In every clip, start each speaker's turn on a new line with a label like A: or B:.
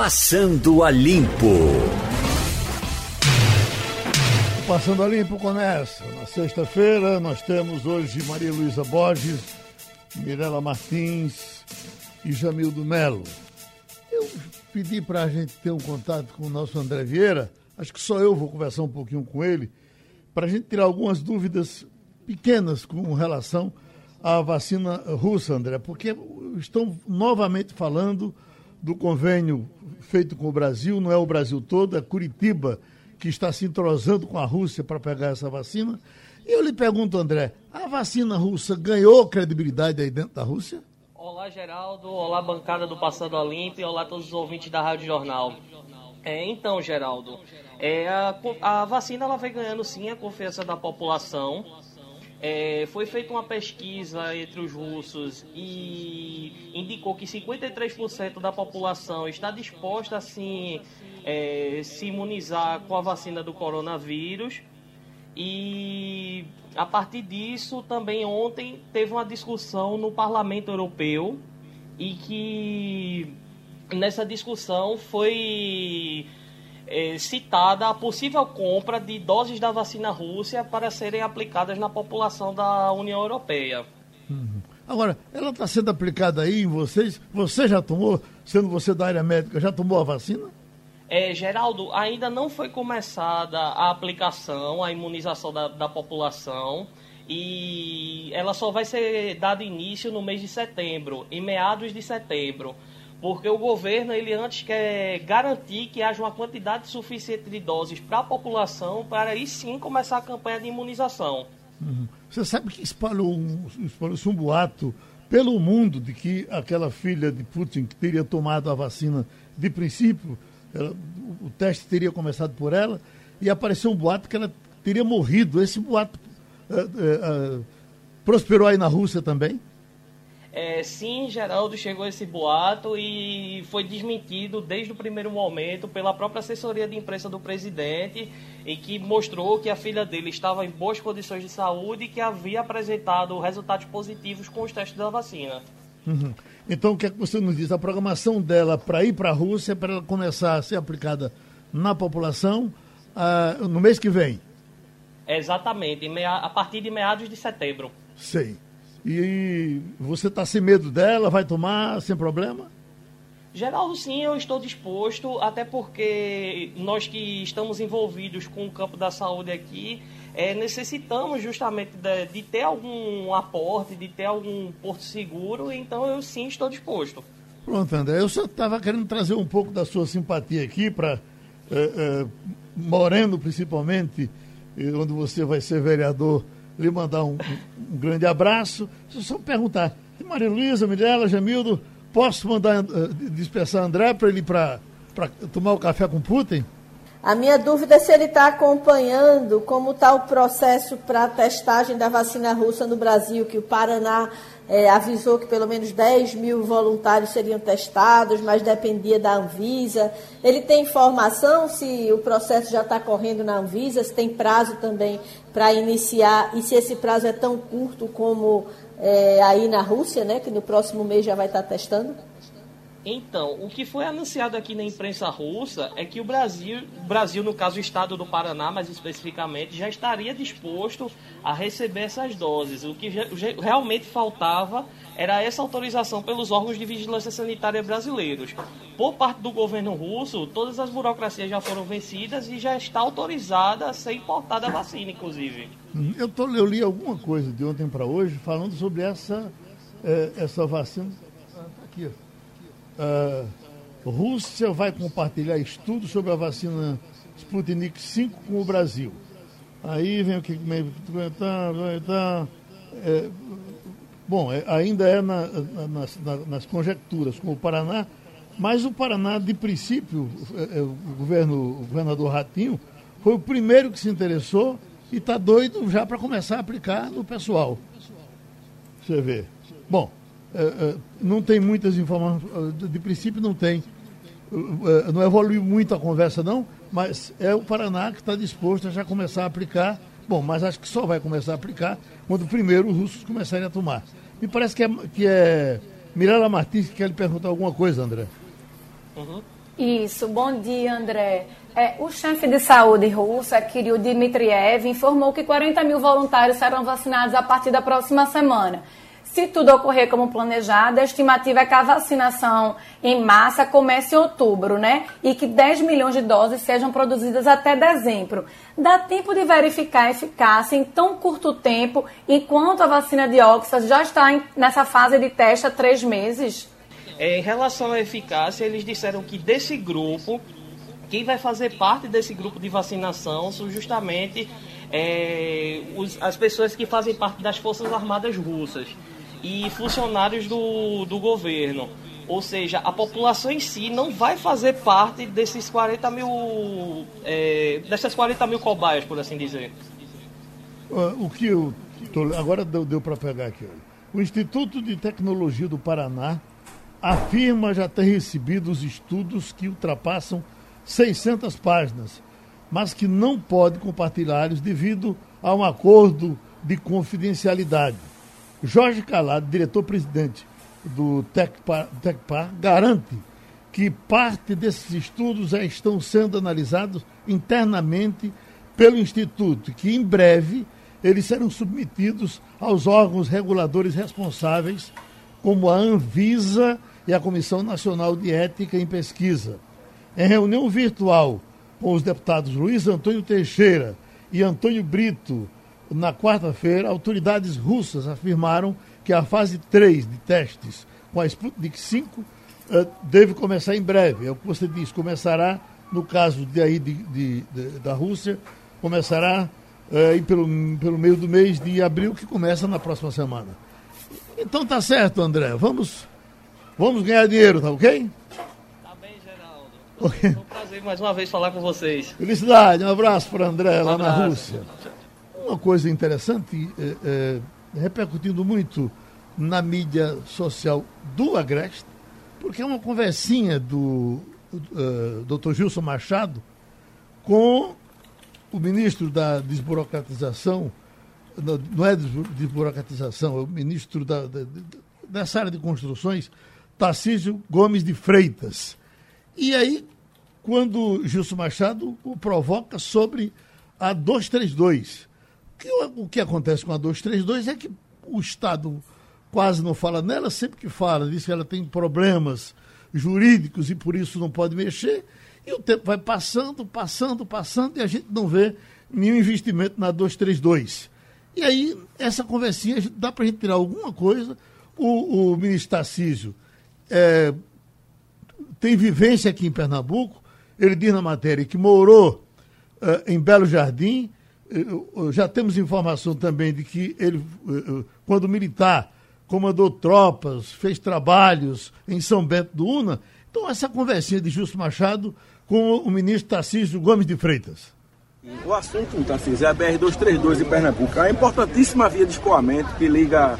A: Passando a Limpo.
B: Passando a Limpo começa. Na sexta-feira nós temos hoje Maria Luísa Borges, Mirela Martins e Jamildo Melo. Eu pedi para a gente ter um contato com o nosso André Vieira, acho que só eu vou conversar um pouquinho com ele, para a gente tirar algumas dúvidas pequenas com relação à vacina russa, André, porque estão novamente falando do convênio feito com o Brasil, não é o Brasil todo, é Curitiba que está se entrosando com a Rússia para pegar essa vacina. E eu lhe pergunto, André, a vacina russa ganhou credibilidade aí dentro da Rússia?
C: Olá, Geraldo. Olá, bancada do Passando Olimpo e olá a todos os ouvintes da Rádio Jornal. É, então, Geraldo, é, a, a vacina ela vem ganhando sim a confiança da população. É, foi feita uma pesquisa entre os russos e indicou que 53% da população está disposta assim, é, se imunizar com a vacina do coronavírus. E a partir disso, também ontem teve uma discussão no Parlamento Europeu e que nessa discussão foi é, citada a possível compra de doses da vacina Rússia para serem aplicadas na população da União Europeia.
B: Uhum. Agora, ela está sendo aplicada aí em vocês? Você já tomou, sendo você da área médica, já tomou a vacina?
C: É, Geraldo, ainda não foi começada a aplicação, a imunização da, da população e ela só vai ser dada início no mês de setembro, em meados de setembro porque o governo ele antes quer garantir que haja uma quantidade suficiente de doses para a população para aí sim começar a campanha de imunização.
B: Uhum. Você sabe que espalhou um, espalhou um boato pelo mundo de que aquela filha de Putin que teria tomado a vacina de princípio, ela, o teste teria começado por ela e apareceu um boato que ela teria morrido. Esse boato uh, uh, uh, prosperou aí na Rússia também?
C: É, sim, Geraldo, chegou esse boato e foi desmentido desde o primeiro momento pela própria assessoria de imprensa do presidente, em que mostrou que a filha dele estava em boas condições de saúde e que havia apresentado resultados positivos com os testes da vacina.
B: Uhum. Então, o que é que você nos diz? A programação dela para ir para a Rússia, para ela começar a ser aplicada na população uh, no mês que vem?
C: Exatamente, a partir de meados de setembro.
B: Sei. E você está sem medo dela? Vai tomar sem problema?
C: Geraldo, sim, eu estou disposto, até porque nós que estamos envolvidos com o campo da saúde aqui, é, necessitamos justamente de, de, ter algum aporte, de ter algum porto seguro, então eu sim estou disposto.
B: Pronto, André, eu só estava querendo trazer um pouco da sua simpatia aqui para é, é, Moreno, principalmente, onde você vai ser vereador lhe mandar um, um, grande abraço. Só perguntar, Maria Luísa, Mirella, Jamildo, posso mandar uh, dispersar André para ele para tomar o café com Putin?
D: A minha dúvida é se ele está acompanhando como está o processo para a testagem da vacina russa no Brasil, que o Paraná é, avisou que pelo menos 10 mil voluntários seriam testados, mas dependia da Anvisa. Ele tem informação se o processo já está correndo na Anvisa, se tem prazo também para iniciar e se esse prazo é tão curto como é, aí na Rússia, né, que no próximo mês já vai estar tá testando?
C: Então, o que foi anunciado aqui na imprensa russa é que o Brasil, Brasil, no caso o estado do Paraná, mais especificamente, já estaria disposto a receber essas doses. O que realmente faltava era essa autorização pelos órgãos de vigilância sanitária brasileiros. Por parte do governo russo, todas as burocracias já foram vencidas e já está autorizada a ser importada a vacina, inclusive.
B: Hum, eu, tô, eu li alguma coisa de ontem para hoje falando sobre essa, é, essa vacina. Tá aqui, ó a Rússia vai compartilhar estudos sobre a vacina Sputnik 5 com o Brasil. Aí vem o que é, bom, é, ainda é na, nas, nas, conjecturas com o Paraná, mas o Paraná, de princípio, é, o, governo, o governador Ratinho, foi o primeiro que se interessou e está doido já para começar a aplicar no pessoal. Você vê. Bom, não tem muitas informações, de princípio não tem. É, não evoluiu muito a conversa, não, mas é o Paraná que está disposto a já começar a aplicar. Bom, mas acho que só vai começar a aplicar quando primeiro os russos começarem a tomar. Me parece que é, que é Mirela Martins que quer lhe perguntar alguma coisa, André.
C: Uhum.
E: Isso, bom dia, André. É, o chefe de saúde russo, Kirill Dmitriev, informou que 40 mil voluntários serão vacinados a partir da próxima semana. Se tudo ocorrer como planejado, a estimativa é que a vacinação em massa comece em outubro, né? E que 10 milhões de doses sejam produzidas até dezembro. Dá tempo de verificar a eficácia em tão curto tempo, enquanto a vacina de Oxford já está em, nessa fase de teste há três meses?
C: É, em relação à eficácia, eles disseram que desse grupo, quem vai fazer parte desse grupo de vacinação são justamente é, os, as pessoas que fazem parte das Forças Armadas Russas e funcionários do, do governo. Ou seja, a população em si não vai fazer parte desses 40 mil. É, dessas 40 mil cobaias, por assim dizer.
B: O que eu. Tô, agora deu, deu para pegar aqui. O Instituto de Tecnologia do Paraná afirma já ter recebido os estudos que ultrapassam 600 páginas, mas que não pode compartilhá-los devido a um acordo de confidencialidade. Jorge Calado, diretor-presidente do Tecpar, garante que parte desses estudos já estão sendo analisados internamente pelo Instituto, que em breve eles serão submetidos aos órgãos reguladores responsáveis, como a Anvisa e a Comissão Nacional de Ética em Pesquisa. Em reunião virtual com os deputados Luiz Antônio Teixeira e Antônio Brito, na quarta-feira, autoridades russas afirmaram que a fase 3 de testes com a Sputnik 5 uh, eh, deve começar em breve. É o que você diz, começará, no caso de aí de, de, de da Rússia, começará uh, pelo, pelo meio do mês de abril, que começa na próxima semana. Então tá certo, André. Vamos, vamos ganhar dinheiro, tá ok?
C: Tá bem, Geraldo. Okay. Um prazer mais uma vez falar com vocês.
B: Felicidade, um abraço para André um lá abraço. na Rússia. Uma coisa interessante, é, é, repercutindo muito na mídia social do Agreste, porque é uma conversinha do uh, Dr. Gilson Machado com o ministro da desburocratização, não é desburocratização, é o ministro da, da, dessa área de construções, Tarcísio Gomes de Freitas. E aí, quando Gilson Machado o provoca sobre a 232, que, o que acontece com a 232 é que o Estado quase não fala nela, sempre que fala, diz que ela tem problemas jurídicos e por isso não pode mexer. E o tempo vai passando, passando, passando e a gente não vê nenhum investimento na 232. E aí, essa conversinha, dá para a gente tirar alguma coisa. O, o ministro Tarcísio é, tem vivência aqui em Pernambuco. Ele diz na matéria que morou é, em Belo Jardim, já temos informação também de que ele, eh, eh, quando militar, comandou tropas, fez trabalhos em São Bento do Una. Então, essa conversinha de Justo Machado com o ministro Tarcísio Gomes de Freitas.
F: O assunto, Tarcísio, é a BR-232 em Pernambuco. É uma importantíssima via de escoamento que liga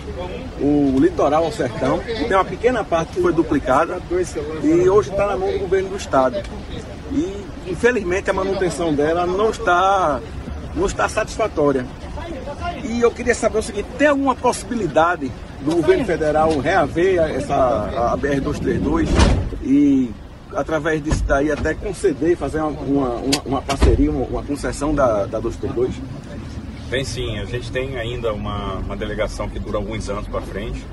F: o litoral ao sertão. Tem uma pequena parte que foi duplicada e hoje está na mão do governo do estado. E, infelizmente, a manutenção dela não está não está satisfatória. E eu queria saber o seguinte, tem alguma possibilidade do governo federal reaver essa a BR-232 e através disso daí até conceder, fazer uma, uma, uma parceria, uma, uma, concessão da, da 232?
G: Bem sim, a gente tem ainda uma, uma delegação que dura alguns anos para frente,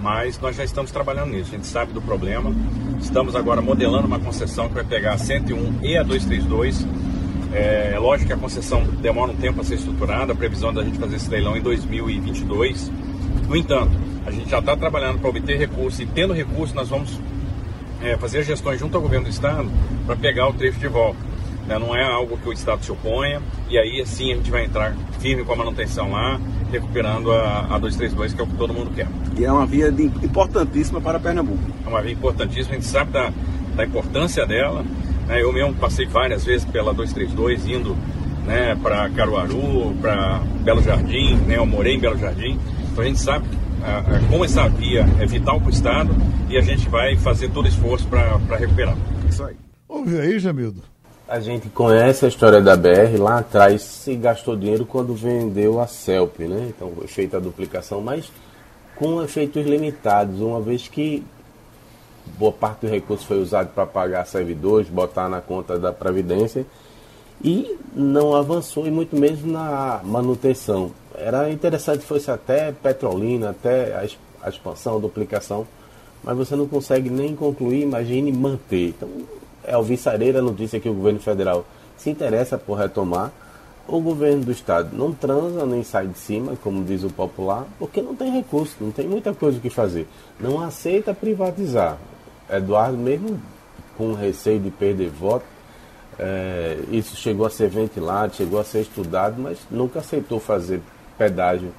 G: mas nós já estamos trabalhando nisso, a gente sabe do problema, estamos agora modelando uma concessão que vai pegar a 101 e a 232 é, é lógico que a concessão demora um tempo a ser estruturada, a previsão da gente fazer esse leilão em 2022. No entanto, a gente já está trabalhando para obter recursos e tendo recursos nós vamos é, fazer gestões junto ao governo do estado para pegar o trecho de volta. Né? Não é algo que o estado se oponha e aí assim a gente vai entrar firme com a manutenção lá, recuperando a, a 232, que é o que todo mundo quer.
F: E é uma via de, importantíssima para Pernambuco.
G: É uma via importantíssima, a gente sabe da, da importância dela né? Eu mesmo passei várias vezes pela 232, indo né, para Caruaru, para Belo Jardim, né? eu morei em Belo Jardim, então a gente sabe como essa via é vital para o Estado e a gente vai fazer todo esforço para recuperar.
B: Isso aí. Ouve aí, Jamildo.
H: A gente conhece a história da BR, lá atrás se gastou dinheiro quando vendeu a CELP, né? Então foi feita a duplicação, mas com efeitos limitados, uma vez que boa parte do recurso foi usado para pagar servidores, botar na conta da Previdência e não avançou e muito menos na manutenção. Era interessante fosse até Petrolina, até a, a expansão, a duplicação, mas você não consegue nem concluir, imagine manter. Então, é alvissareira a notícia que o governo federal se interessa por retomar. O governo do estado não transa nem sai de cima, como diz o popular, porque não tem recurso, não tem muita coisa o que fazer. Não aceita privatizar. Eduardo, mesmo com receio de perder voto, é, isso chegou a ser ventilado, chegou a ser estudado, mas nunca aceitou fazer pedágio.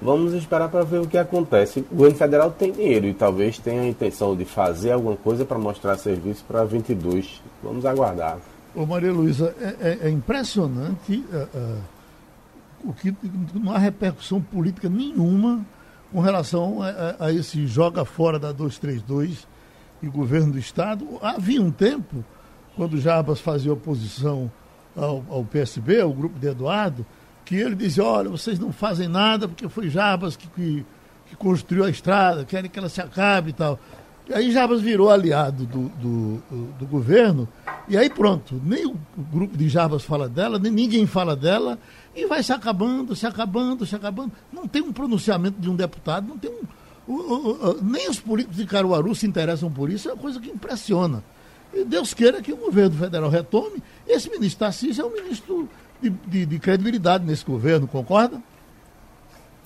H: Vamos esperar para ver o que acontece. O governo federal tem dinheiro e talvez tenha a intenção de fazer alguma coisa para mostrar serviço para 22. Vamos aguardar.
B: Ô Maria Luísa, é, é, é impressionante uh, uh, o que não há repercussão política nenhuma com relação a, a, esse joga fora da 232 e governo do Estado. Havia um tempo, quando Jarbas fazia oposição ao, ao PSB, ao grupo de Eduardo, que ele dizia, olha, vocês não fazem nada porque foi Jarbas que, que, que construiu a estrada, querem que ela se acabe e tal. E aí Jarbas virou aliado do, do, do, governo, e aí pronto, nem o grupo de Jarbas fala dela, nem ninguém fala dela, e vai se acabando, se acabando, se acabando. Não tem um pronunciamento de um deputado, não tem um. Nem os políticos de Caruaru se interessam por isso, é uma coisa que impressiona. E Deus queira que o governo federal retome. Esse ministro Tarcísio é um ministro de, de, de credibilidade nesse governo, concorda?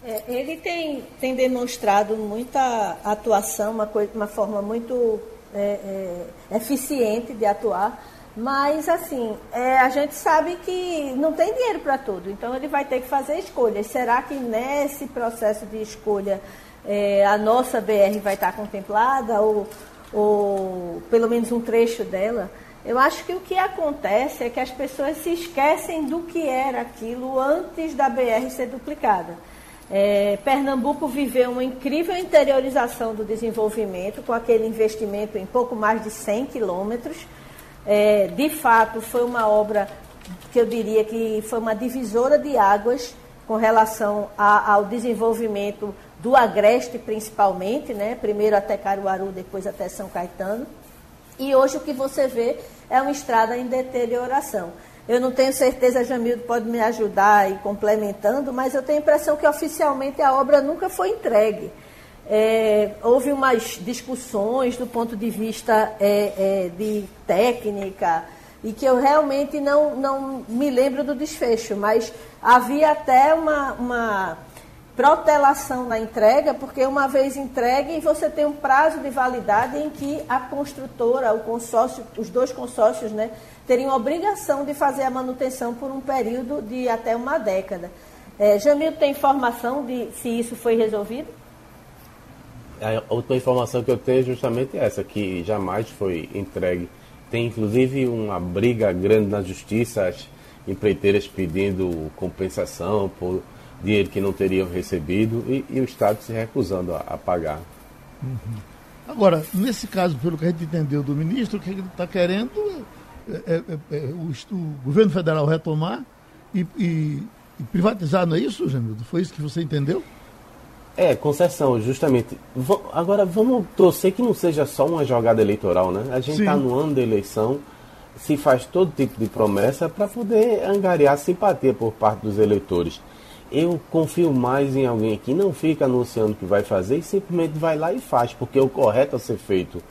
D: É, ele tem, tem demonstrado muita atuação, uma, coisa, uma forma muito é, é, eficiente de atuar, mas assim, é, a gente sabe que não tem dinheiro para tudo, então ele vai ter que fazer escolhas. Será que nesse processo de escolha é, a nossa BR vai estar contemplada ou, ou pelo menos um trecho dela? Eu acho que o que acontece é que as pessoas se esquecem do que era aquilo antes da BR ser duplicada. É, Pernambuco viveu uma incrível interiorização do desenvolvimento, com aquele investimento em pouco mais de 100 quilômetros. É, de fato, foi uma obra que eu diria que foi uma divisora de águas com relação a, ao desenvolvimento do Agreste, principalmente, né? primeiro até Caruaru, depois até São Caetano. E hoje o que você vê é uma estrada em deterioração. Eu não tenho certeza, Jamildo pode me ajudar e complementando, mas eu tenho a impressão que oficialmente a obra nunca foi entregue. É, houve umas discussões do ponto de vista é, é, de técnica e que eu realmente não, não me lembro do desfecho, mas havia até uma, uma protelação na entrega, porque uma vez entregue, você tem um prazo de validade em que a construtora, o consórcio, os dois consórcios, né, teriam obrigação de fazer a manutenção por um período de até uma década. É, Jamil, tem informação de se isso foi resolvido?
H: A última informação que eu tenho é justamente essa, que jamais foi entregue. Tem inclusive uma briga grande na justiça, as empreiteiras pedindo compensação por dinheiro que não teriam recebido e, e o Estado se recusando a, a pagar.
B: Uhum. Agora, nesse caso, pelo que a gente entendeu do ministro, o que ele está querendo é, é, é, é o, o, governo federal retomar e, e, e, privatizar, não é isso, Jamildo? Foi isso que você entendeu?
H: É, concessão, justamente. V agora, vamos torcer que não seja só uma jogada eleitoral, né? A gente está no ano da eleição, se faz todo tipo de promessa para poder angariar simpatia por parte dos eleitores eu confio mais em alguém que não fica anunciando que vai fazer e simplesmente vai lá e faz, porque é o correto a ser feito.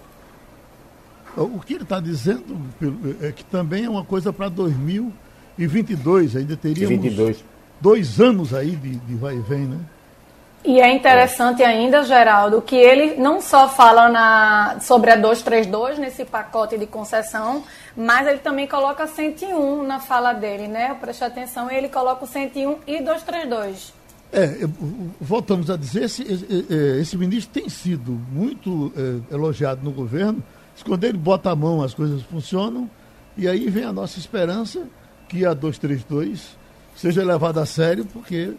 B: O que ele está dizendo é que também é uma coisa para 2022, ainda teríamos 22. dois anos aí de, de vai e vem, né?
E: E é interessante ainda, Geraldo, que ele não só fala na, sobre a 232 nesse pacote de concessão, mas ele também coloca 101 na fala dele, né? Preste atenção, ele coloca o 101 e 232.
B: É, voltamos a dizer, esse, esse, esse ministro tem sido muito é, elogiado no governo. Quando ele bota a mão, as coisas funcionam. E aí vem a nossa esperança que a 232 seja levada a sério, porque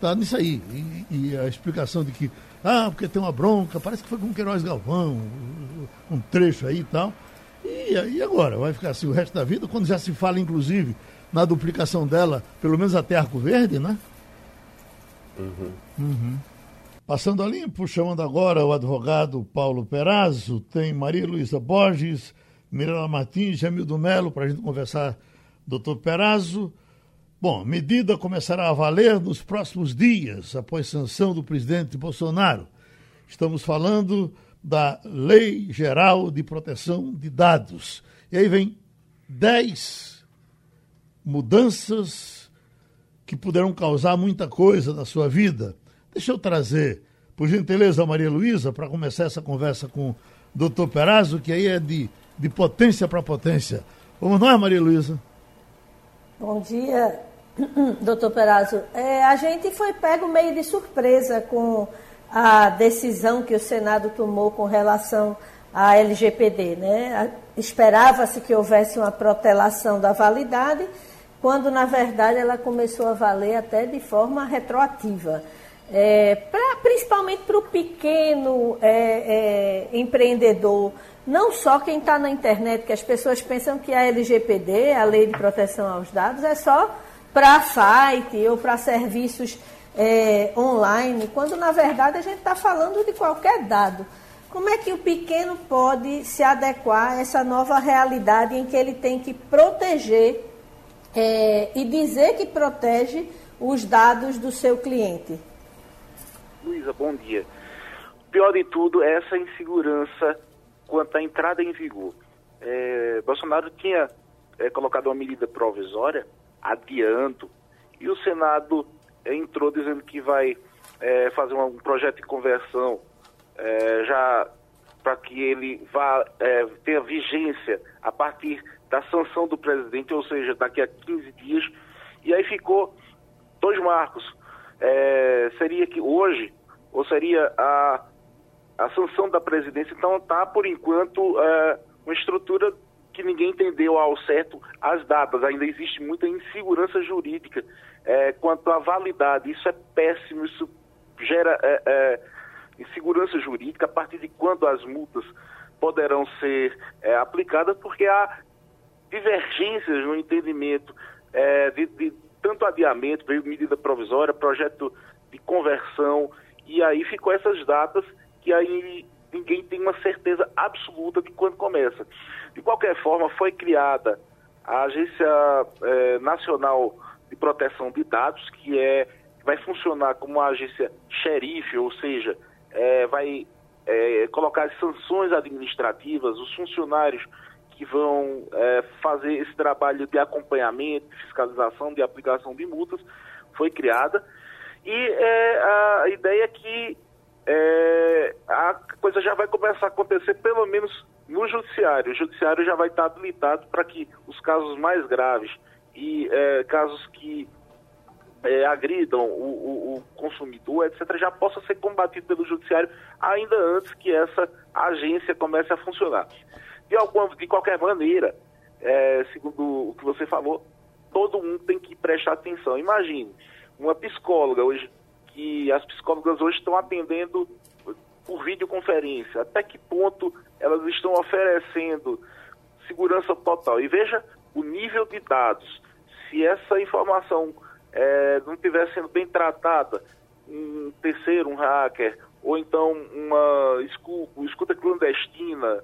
B: está nisso aí. E, e, a explicação de que, ah, porque tem uma bronca, parece que foi com Queiroz Galvão, um trecho aí e tal. E, e agora? Vai ficar assim o resto da vida? Quando já se fala, inclusive, na duplicação dela, pelo menos até Arco Verde, né?
H: Uhum.
B: Uhum. Passando a limpo, chamando agora o advogado Paulo Perazzo, tem Maria Luísa Borges, Mirela Martins, Jamildo Melo, para a gente conversar. Doutor Perazzo, bom, medida começará a valer nos próximos dias, após sanção do presidente Bolsonaro. Estamos falando da Lei Geral de Proteção de Dados. E aí vem dez mudanças que poderão causar muita coisa na sua vida. Deixa eu trazer, por gentileza, a Maria Luísa, para começar essa conversa com o doutor Perazzo, que aí é de, de potência para potência. Vamos nós, Maria Luísa?
D: Bom dia, doutor Perazzo. É, a gente foi pego meio de surpresa com a decisão que o Senado tomou com relação à LGPD. Né? Esperava-se que houvesse uma protelação da validade, quando na verdade ela começou a valer até de forma retroativa. É, pra, principalmente para o pequeno é, é, empreendedor, não só quem está na internet, que as pessoas pensam que a LGPD, a Lei de Proteção aos Dados, é só para site ou para serviços é, online, quando na verdade a gente está falando de qualquer dado. Como é que o pequeno pode se adequar a essa nova realidade em que ele tem que proteger é, e dizer que protege os dados do seu cliente?
I: Luísa, bom dia. Pior de tudo é essa insegurança quanto à entrada em vigor. É, Bolsonaro tinha é, colocado uma medida provisória, adiando, e o Senado é, entrou dizendo que vai é, fazer um projeto de conversão é, já para que ele vá é, ter vigência a partir da sanção do presidente, ou seja, daqui a 15 dias. E aí ficou dois marcos. É, seria que hoje, ou seria a, a sanção da presidência, então está, por enquanto, uma estrutura que ninguém entendeu ao certo as datas. Ainda existe muita insegurança jurídica é, quanto à validade. Isso é péssimo, isso gera é, é, insegurança jurídica a partir de quando as multas poderão ser é, aplicadas, porque há divergências no entendimento é, de, de, tanto adiamento, medida provisória, projeto de conversão, e aí ficou essas datas que aí ninguém tem uma certeza absoluta de quando começa. De qualquer forma, foi criada a Agência é, Nacional de Proteção de Dados, que é vai funcionar como uma agência xerife, ou seja, é, vai é, colocar as sanções administrativas, os funcionários que vão fazer esse trabalho de acompanhamento, de fiscalização, de aplicação de multas, foi criada. E a ideia é que é, a coisa já vai começar a acontecer, pelo menos no judiciário. O judiciário já vai estar habilitado para que os casos mais graves e é, casos que é, agridam o, o, o, consumidor, etc., já possa ser combatido pelo judiciário ainda antes que essa agência comece a funcionar de, alguma, de qualquer maneira, é, segundo o que você falou, todo mundo tem que prestar atenção. Imagine, uma psicóloga hoje, que as psicólogas hoje estão atendendo por videoconferência, até que ponto elas estão oferecendo segurança total. E veja o nível de dados. Se essa informação é, não estiver sendo bem tratada, um terceiro, um hacker, ou então uma escuta clandestina,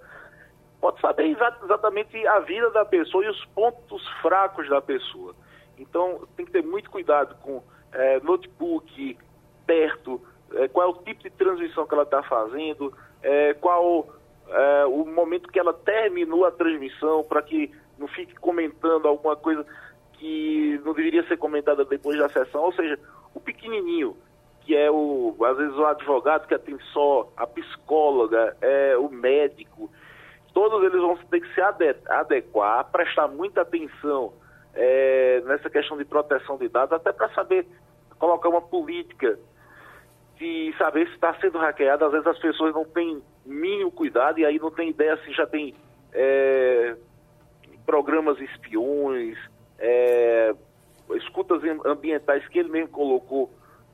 I: pode saber exatamente a vida da pessoa e os pontos fracos da pessoa. Então, tem que ter muito cuidado com é, notebook perto, é, qual é o tipo de transmissão que ela está fazendo, é, qual é, o momento que ela terminou a transmissão, para que não fique comentando alguma coisa que não deveria ser comentada depois da sessão. Ou seja, o pequenininho, que é o, às vezes o advogado que atende só, a psicóloga, é, o médico, todos eles vão ter que se adequar, prestar muita atenção é, nessa questão de proteção de dados, até para saber colocar uma política de saber se está sendo hackeado. Às vezes as pessoas não têm mínimo cuidado e aí não tem ideia se já tem é, programas espiões, é, escutas ambientais que ele mesmo colocou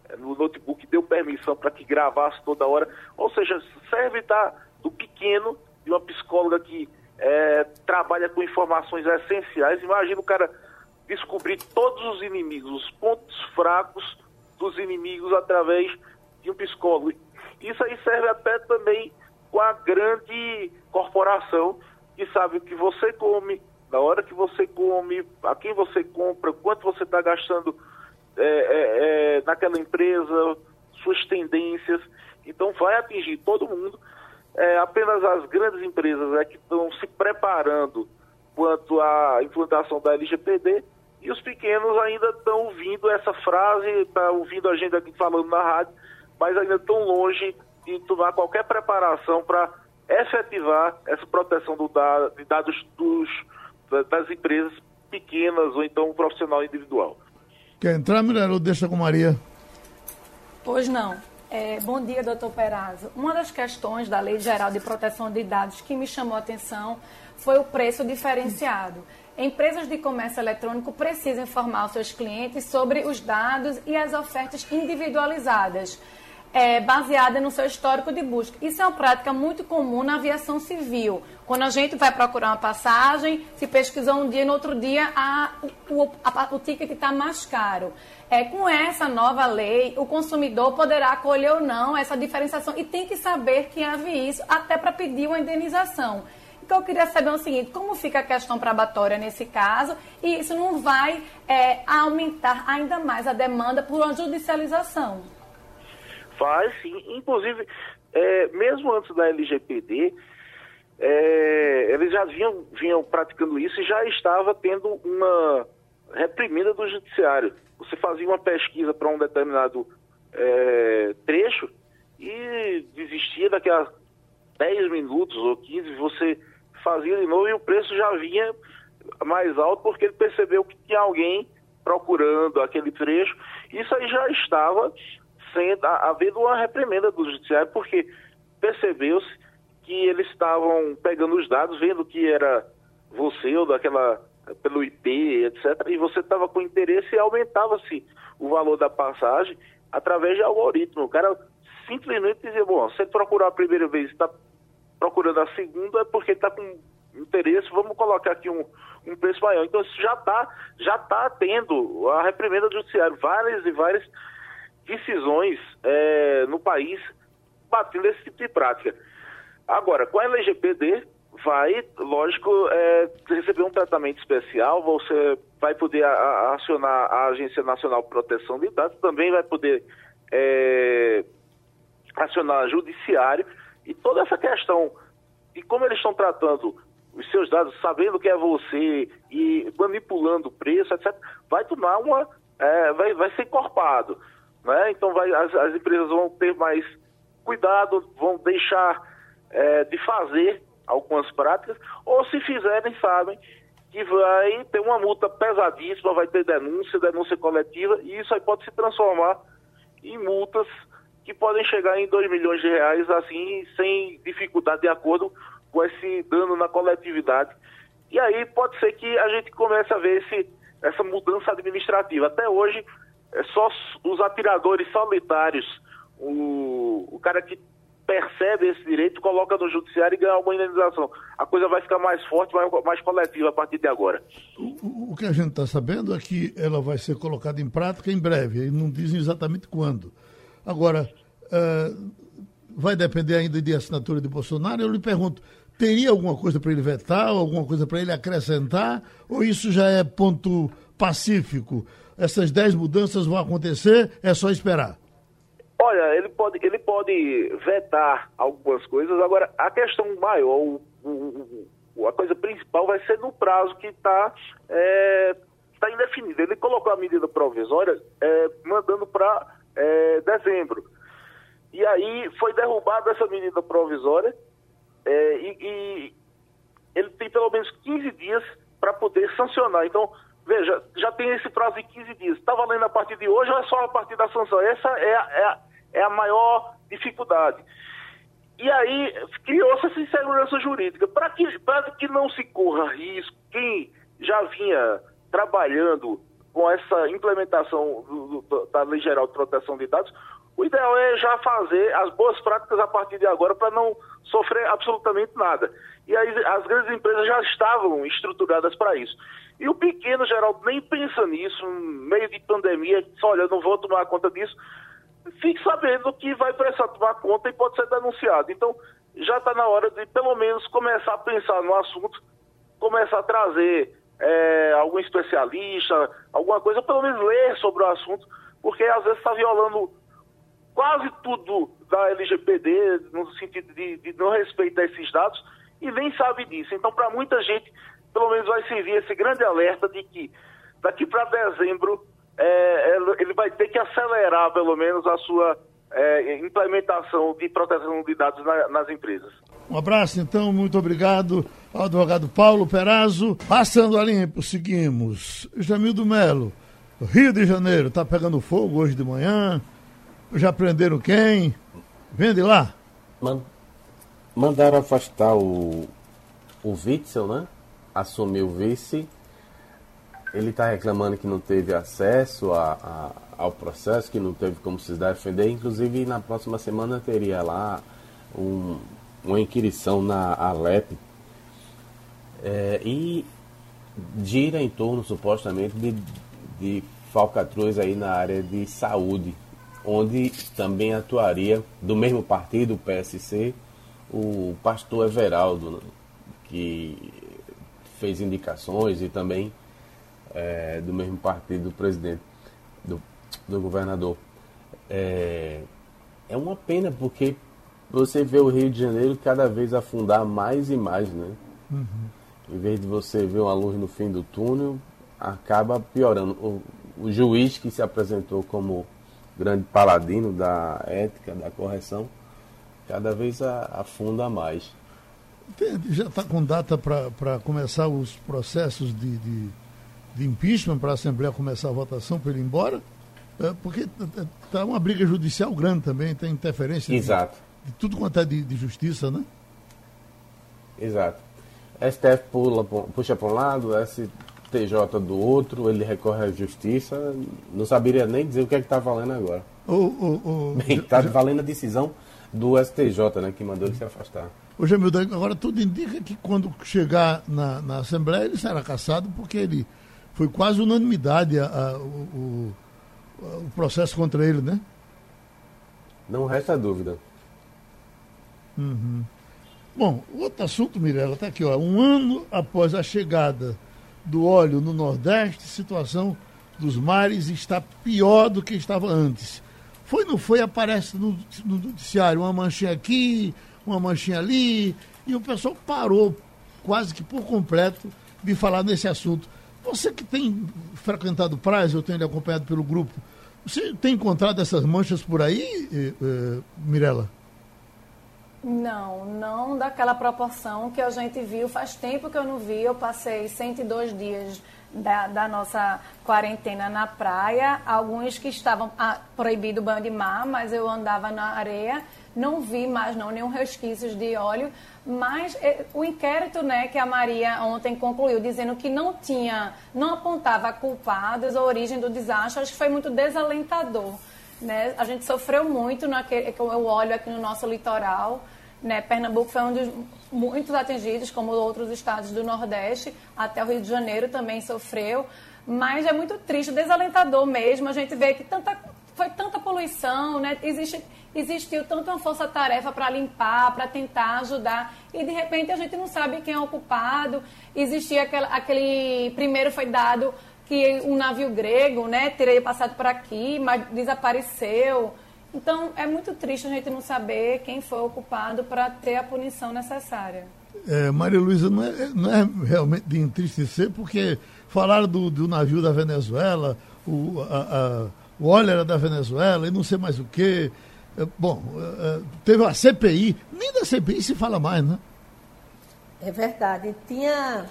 I: é, no notebook, deu permissão para que gravasse toda hora. Ou seja, serve da, do pequeno de uma psicóloga que é, trabalha com informações essenciais. Imagina o cara descobrir todos os inimigos, os pontos fracos dos inimigos através de um psicólogo. Isso aí serve até também com a grande corporação que sabe o que você come, na hora que você come, a quem você compra, quanto você está gastando é, é, é, naquela empresa, suas tendências. Então vai atingir todo mundo. É, apenas as grandes empresas é que estão se preparando quanto à implantação da LGPD e os pequenos ainda estão ouvindo essa frase, estão tá ouvindo a gente aqui falando na rádio, mas ainda estão longe de tomar qualquer preparação para efetivar essa proteção do dado, de dados dos, das empresas pequenas ou então profissional individual.
B: Quer entrar, Mirella, ou deixa com Maria?
E: Pois não. É, bom dia, doutor Perazzo. Uma das questões da Lei Geral de Proteção de Dados que me chamou a atenção foi o preço diferenciado. Empresas de comércio eletrônico precisam informar os seus clientes sobre os dados e as ofertas individualizadas é, baseada no seu histórico de busca. Isso é uma prática muito comum na aviação civil. Quando a gente vai procurar uma passagem, se pesquisou um dia e no outro dia a, o, a, o ticket está mais caro. É, com essa nova lei, o consumidor poderá acolher ou não essa diferenciação e tem que saber que havia isso até para pedir uma indenização. Então, eu queria saber o seguinte: como fica a questão probatória nesse caso? E isso não vai é, aumentar ainda mais a demanda por uma judicialização?
I: Faz sim. Inclusive, é, mesmo antes da LGPD, é, eles já vinham, vinham praticando isso e já estava tendo uma reprimida do judiciário. Você fazia uma pesquisa para um determinado é, trecho e desistia daqui a 10 minutos ou 15, você fazia de novo e o preço já vinha mais alto porque ele percebeu que tinha alguém procurando aquele trecho. Isso aí já estava sendo, havendo uma reprimenda do judiciário, porque percebeu-se que eles estavam pegando os dados, vendo que era você ou daquela pelo IP, etc. E você estava com interesse e aumentava-se o valor da passagem através de algoritmo. O cara simplesmente dizia, bom, ele procurar a primeira vez está procurando a segunda, é porque está com interesse, vamos colocar aqui um, um preço maior. Então isso já está já tá tendo a reprimenda do judiciário, várias e várias decisões é, no país batendo esse tipo de prática. Agora, com a LGPD, vai, lógico, é, receber um tratamento especial, você vai poder a, acionar a Agência Nacional de Proteção de Dados, também vai poder é, acionar judiciário, e toda essa questão de como eles estão tratando os seus dados, sabendo que é você e manipulando o preço, etc., vai tomar uma. É, vai, vai ser encorpado. Né? Então vai, as, as, empresas vão ter mais cuidado, vão deixar é, de fazer algumas práticas, ou se fizerem, sabem que vai ter uma multa pesadíssima, vai ter denúncia, denúncia coletiva, e isso aí pode se transformar em multas que podem chegar em 2 milhões de reais, assim, sem dificuldade, de acordo com esse dano na coletividade. E aí pode ser que a gente comece a ver esse, essa mudança administrativa. Até hoje, é só os atiradores solitários, o, o cara que percebe esse direito, coloca no judiciário e ganha alguma indenização. A coisa vai ficar mais forte, mais, mais coletiva a partir de agora.
B: O, o que a gente está sabendo é que ela vai ser colocada em prática em breve, e não dizem exatamente quando. Agora, uh, vai depender ainda de assinatura de Bolsonaro. Eu lhe pergunto, teria alguma coisa para ele vetar, alguma coisa para ele acrescentar, ou isso já é ponto pacífico? Essas 10 mudanças vão acontecer, é só esperar.
I: Olha, ele pode, ele pode vetar algumas coisas, agora a questão maior, o, o, a coisa principal vai ser no prazo que está é, tá indefinido. Ele colocou a medida provisória é, mandando para é, dezembro. E aí foi derrubada essa medida provisória é, e, e ele tem pelo menos 15 dias para poder sancionar. Então, Veja, já tem esse prazo de 15 dias. Está valendo a partir de hoje ou é só a partir da sanção? Essa é a, é a, é a maior dificuldade. E aí criou-se essa insegurança jurídica. Para que, que não se corra risco, quem já vinha trabalhando com essa implementação do, do, da Lei Geral de Proteção de Dados, o ideal é já fazer as boas práticas a partir de agora para não sofrer absolutamente nada. E aí as grandes empresas já estavam estruturadas para isso. E o pequeno, Geraldo, nem pensa nisso, meio de pandemia, diz, olha, não vou tomar conta disso. fique sabendo que vai precisar tomar conta e pode ser denunciado. Então, já está na hora de, pelo menos, começar a pensar no assunto, começar a trazer é, algum especialista, alguma coisa, pelo menos ler sobre o assunto, porque às vezes está violando quase tudo da LGPD, no sentido de, de não respeitar esses dados, e nem sabe disso. Então, para muita gente, pelo menos vai servir esse grande alerta de que daqui para dezembro é, ele vai ter que acelerar, pelo menos, a sua é, implementação de proteção de dados na, nas empresas.
B: Um abraço, então, muito obrigado ao advogado Paulo Perazzo. Passando a limpo, seguimos. Jamildo Melo, Rio de Janeiro, está pegando fogo hoje de manhã. Já prenderam quem? Vende lá.
H: Mandaram afastar o, o Witzel, né? Assumiu vice ele está reclamando que não teve acesso a, a, ao processo, que não teve como se defender. Inclusive, na próxima semana teria lá um, uma inquirição na Alep. É, e gira em torno, supostamente, de, de falcatruas aí na área de saúde, onde também atuaria, do mesmo partido, o PSC, o pastor Everaldo, né, que fez indicações e também é, do mesmo partido do presidente, do, do governador. É, é uma pena porque você vê o Rio de Janeiro cada vez afundar mais e mais, né? Uhum. Em vez de você ver uma luz no fim do túnel, acaba piorando. O, o juiz que se apresentou como grande paladino da ética, da correção, cada vez afunda mais.
B: Já está com data para começar os processos de, de de impeachment para a Assembleia começar a votação para ele ir embora? É, porque está uma briga judicial grande também, tem interferência
H: Exato.
B: De, de tudo quanto é de, de, justiça, né?
H: Exato. STF pula, puxa para um lado, STJ do outro, ele recorre à justiça, não saberia nem dizer o que é que está valendo agora. Está valendo a decisão do STJ, né, que mandou ele se afastar.
B: Ô Jamildo, agora tudo indica que quando chegar na, na Assembleia ele será caçado porque ele foi quase unanimidade a, a, o, o, processo contra ele, né?
H: Não resta dúvida.
B: Uhum. Bom, outro assunto, Mirella, está aqui, ó. Um ano após a chegada do óleo no Nordeste, a situação dos mares está pior do que estava antes. Foi, não foi? Aparece no, no noticiário uma manchinha aqui, uma manchinha ali, e o pessoal parou quase que por completo de falar nesse assunto. Você que tem frequentado praias, eu tenho acompanhado pelo grupo, você tem encontrado essas manchas por aí, eh, eh, Mirella?
E: Não, não daquela proporção que a gente viu. Faz tempo que eu não vi. Eu passei 102 dias da, da nossa quarentena na praia. Alguns que estavam ah, proibido banho de mar, mas eu andava na areia. Não vi mais não nenhum resquício de óleo. Mas eh, o inquérito né, que a Maria ontem concluiu, dizendo que não tinha, não apontava culpados a origem do desastre, acho que foi muito desalentador. Né? A gente sofreu muito naquele, eu olho aqui no nosso litoral. Né? Pernambuco foi um dos muitos atingidos, como outros estados do Nordeste, até o Rio de Janeiro também sofreu. Mas é muito triste, desalentador mesmo. A gente vê que tanta, foi tanta poluição, né? Existe existiu tanto uma força-tarefa para limpar, para tentar ajudar, e de repente a gente não sabe quem é o culpado. Existia aquele, aquele primeiro foi dado que um navio grego, né, teria passado por aqui, mas desapareceu. Então é muito triste a gente não saber quem foi o culpado para ter a punição necessária.
B: É, Maria Luísa, não é, não é realmente de entristecer, porque falaram do, do navio da Venezuela, o, a, a, o óleo era da Venezuela e não sei mais o que. É, bom, é, é, teve a CPI, nem da CPI se fala mais, né?
D: É verdade. Tinha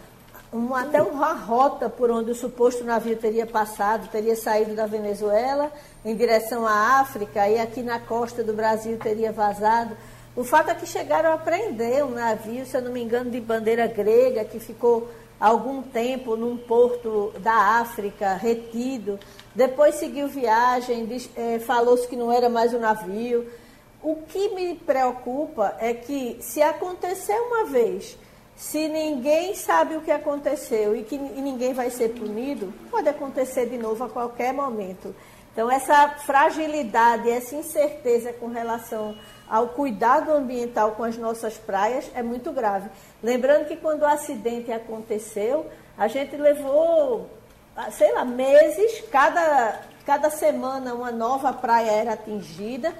D: um, até uma rota por onde o suposto navio teria passado, teria saído da Venezuela em direção à África e aqui na costa do Brasil teria vazado. O fato é que chegaram a prender um navio, se eu não me engano, de bandeira grega, que ficou algum tempo num porto da África, retido. Depois seguiu viagem, é, falou-se que não era mais um navio. O que me preocupa é que, se acontecer uma vez, se ninguém sabe o que aconteceu e que e ninguém vai ser punido, pode acontecer de novo a qualquer momento. Então, essa fragilidade, essa incerteza com relação ao cuidado ambiental com as nossas praias é muito grave. Lembrando que quando o acidente aconteceu, a gente levou, sei lá, meses, cada, cada semana uma nova praia era atingida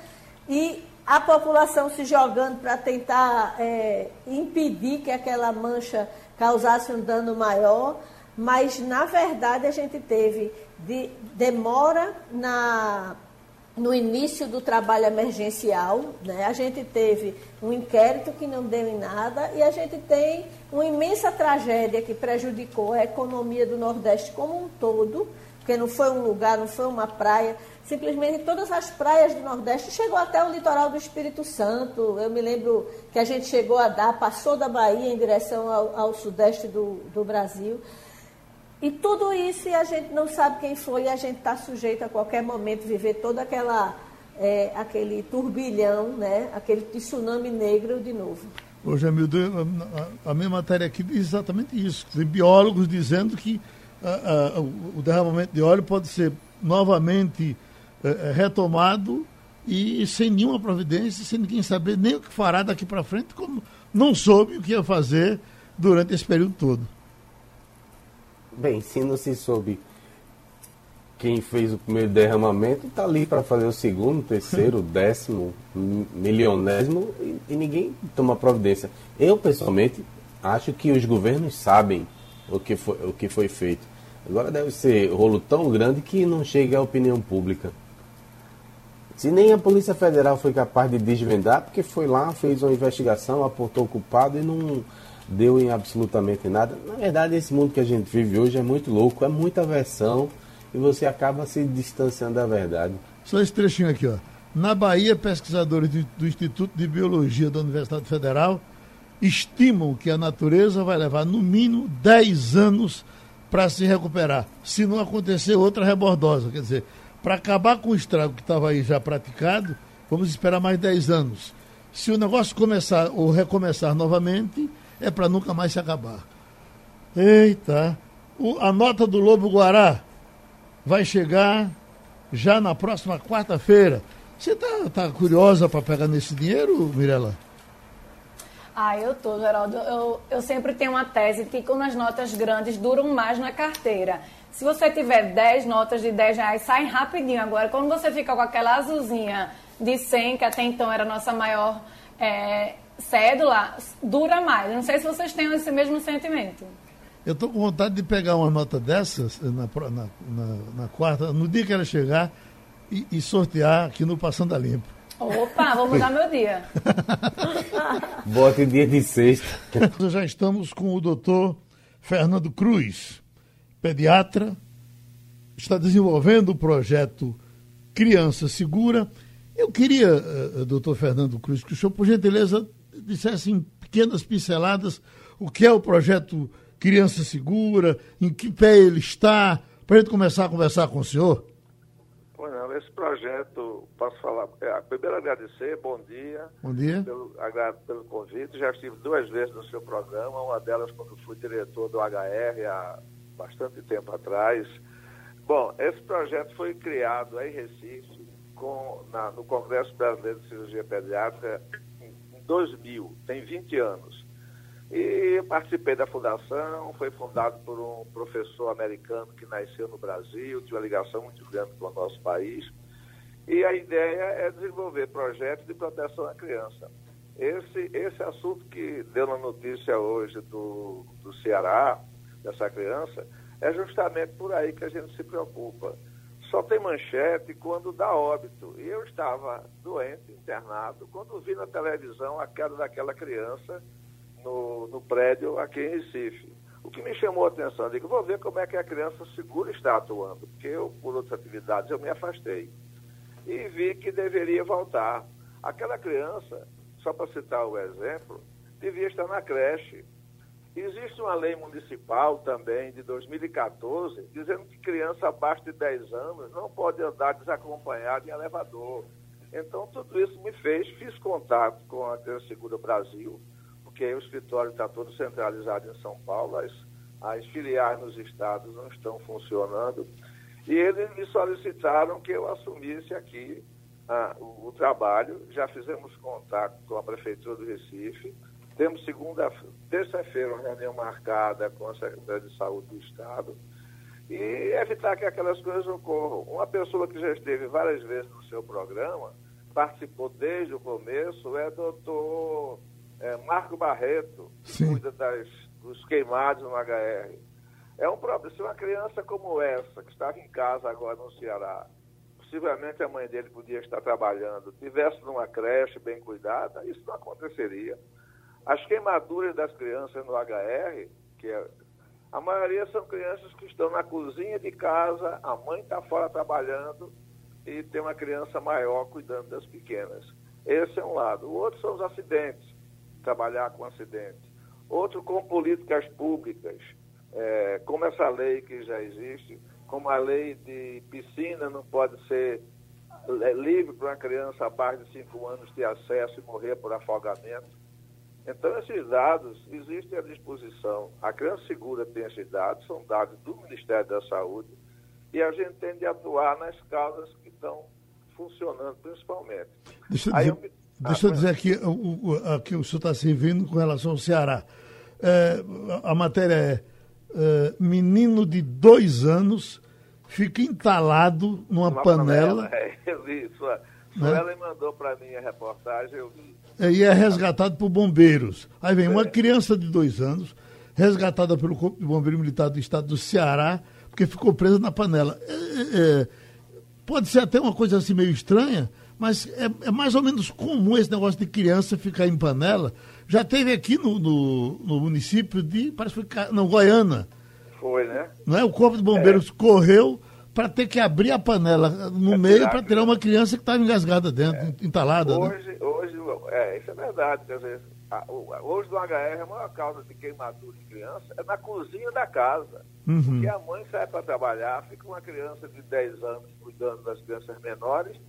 D: e a população se jogando para tentar é, impedir que aquela mancha causasse um dano maior, mas na verdade a gente teve de, demora na no início do trabalho emergencial, né, a gente teve um inquérito que não deu em nada e a gente tem uma imensa tragédia que prejudicou a economia do Nordeste como um todo, porque não foi um lugar, não foi uma praia, simplesmente todas as praias do Nordeste chegou até o litoral do Espírito Santo. Eu me lembro que a gente chegou a dar, passou da Bahia em direção ao, ao sudeste do, do Brasil. E tudo isso e a gente não sabe quem foi e a gente está sujeito a qualquer momento viver todo aquela, é, aquele turbilhão, né? aquele tsunami negro de novo.
B: Ô, Jamildo, a, a minha matéria aqui diz exatamente isso. Tem biólogos dizendo que a, a, o derramamento de óleo pode ser novamente é, é, retomado e sem nenhuma providência, sem ninguém saber nem o que fará daqui para frente, como não soube o que ia fazer durante esse período todo.
H: Bem, se não se soube quem fez o primeiro derramamento, está ali para fazer o segundo, terceiro, décimo, milionésimo e, e, ninguém toma providência. Eu, pessoalmente, acho que os governos sabem o que foi, o que foi feito. Agora deve ser rolo tão grande que não chega à opinião pública. Se nem a Polícia Federal foi capaz de desvendar, porque foi lá, fez uma investigação, apontou o culpado e não deu em absolutamente nada. Na verdade, esse mundo que a gente vive hoje é muito louco, é muita versão e você acaba se distanciando da verdade.
B: Só esse trechinho aqui, ó. Na Bahia, pesquisadores do Instituto de Biologia da Universidade Federal estimam que a natureza vai levar no mínimo 10 anos para se recuperar, se não acontecer outra rebordosa. Quer dizer, para acabar com o estrago que estava aí já praticado, vamos esperar mais 10 anos. Se o negócio começar ou recomeçar novamente, é para nunca mais se acabar. Eita! O, a nota do Lobo Guará vai chegar já na próxima quarta-feira. Você tá, tá curiosa para pegar nesse dinheiro, Mirela?
E: Ah, eu tô, Geraldo. Eu, eu sempre tenho uma tese que quando as notas grandes duram mais na carteira. Se você tiver 10 notas de 10 reais, saem rapidinho. Agora, quando você fica com aquela azulzinha de 100, que até então era a nossa maior é, cédula dura mais. Não sei se vocês têm esse mesmo sentimento.
B: Eu estou com vontade de pegar uma nota dessas na, na, na, na quarta, no dia que ela chegar, e, e, sortear aqui no Passando a Limpo.
E: Opa, vou mudar meu dia.
H: Bota em dia de sexta.
B: Nós já estamos com o doutor Fernando Cruz, pediatra, está desenvolvendo o projeto Criança Segura. Eu queria, uh, doutor Fernando Cruz, que o senhor, por gentileza, dissesse em pequenas pinceladas o que é o projeto Criança Segura, em que pé ele está, para a gente começar a conversar com o senhor.
J: Pois não, esse projeto, posso falar, é, primeiro agradecer, bom dia.
B: Bom dia.
J: Pelo, pelo convite, já estive duas vezes no seu programa, uma delas quando fui diretor do HR há bastante tempo atrás. Bom, esse projeto foi criado em Recife, com, na, no Congresso Brasileiro de Cirurgia Pediátrica, 2000, tem 20 anos. E participei da fundação, foi fundado por um professor americano que nasceu no Brasil, tinha uma ligação muito grande com o nosso país. E a ideia é desenvolver projetos de proteção à criança. Esse, esse assunto que deu na notícia hoje do, do Ceará, dessa criança, é justamente por aí que a gente se preocupa só tem manchete quando dá óbito. E eu estava doente, internado, quando vi na televisão a queda daquela criança no, no prédio aqui em Recife. O que me chamou a atenção, eu digo, vou ver como é que a criança segura está atuando, porque eu, por outras atividades, eu me afastei. E vi que deveria voltar. Aquela criança, só para citar o exemplo, devia estar na creche, Existe uma lei municipal também de 2014 dizendo que criança abaixo de 10 anos não pode andar desacompanhada em elevador. Então, tudo isso me fez, fiz contato com a Criança Segura Brasil, porque o escritório está todo centralizado em São Paulo, as, as filiais nos estados não estão funcionando. E eles me solicitaram que eu assumisse aqui ah, o, o, trabalho. Já fizemos contato com a Prefeitura do Recife. Temos segunda, terça-feira uma reunião marcada com a Secretaria de Saúde do Estado. E evitar que aquelas coisas ocorram. Uma pessoa que já esteve várias vezes no seu programa, participou desde o começo, é doutor é, Marco Barreto, que Sim. cuida das, dos queimados no HR. É um problema. Se uma criança como essa, que estava em casa agora no Ceará, possivelmente a mãe dele podia estar trabalhando, tivesse numa creche bem cuidada, isso não aconteceria. As queimaduras das crianças no HR, que é, a maioria são crianças que estão na cozinha de casa, a mãe está fora trabalhando e tem uma criança maior cuidando das pequenas. Esse é um lado. O outro são os acidentes, trabalhar com acidentes. Outro com políticas públicas é, como essa lei que já existe, como a lei de piscina não pode ser é, livre para uma criança abaixo de 5 anos ter acesso e morrer por afogamento. Então, esses dados existem à disposição. A Criança Segura tem esses dados, são dados do Ministério da Saúde, e a gente tem de atuar nas causas que estão funcionando, principalmente.
B: Deixa eu dizer, eu me... deixa eu ah, dizer aqui o, o, aqui o senhor está servindo com relação ao Ceará. É, a matéria é uh, menino de dois anos fica entalado numa Uma panela. panela.
J: É, eu vi, sua, né? ela mandou para mim a reportagem, eu vi.
B: É, e é resgatado por bombeiros. Aí vem é. uma criança de dois anos, resgatada pelo Corpo de Bombeiro Militar do Estado do Ceará, porque ficou presa na panela. É, é, é pode ser até uma coisa assim meio estranha, mas é, é, mais ou menos comum esse negócio de criança ficar em panela, já teve aqui no, no, no município de, parece que foi, não, Goiânia.
J: Foi, né?
B: Não é? O Corpo de Bombeiros é. correu para ter que abrir a panela no é meio para tirar uma criança que estava engasgada dentro, é. entalada.
J: Hoje, né? hoje, é, isso é verdade. Quer dizer, a, hoje do HR, a maior causa de queimadura de criança é na cozinha da casa. Uhum. Porque a mãe sai para trabalhar, fica uma criança de 10 anos cuidando das crianças menores,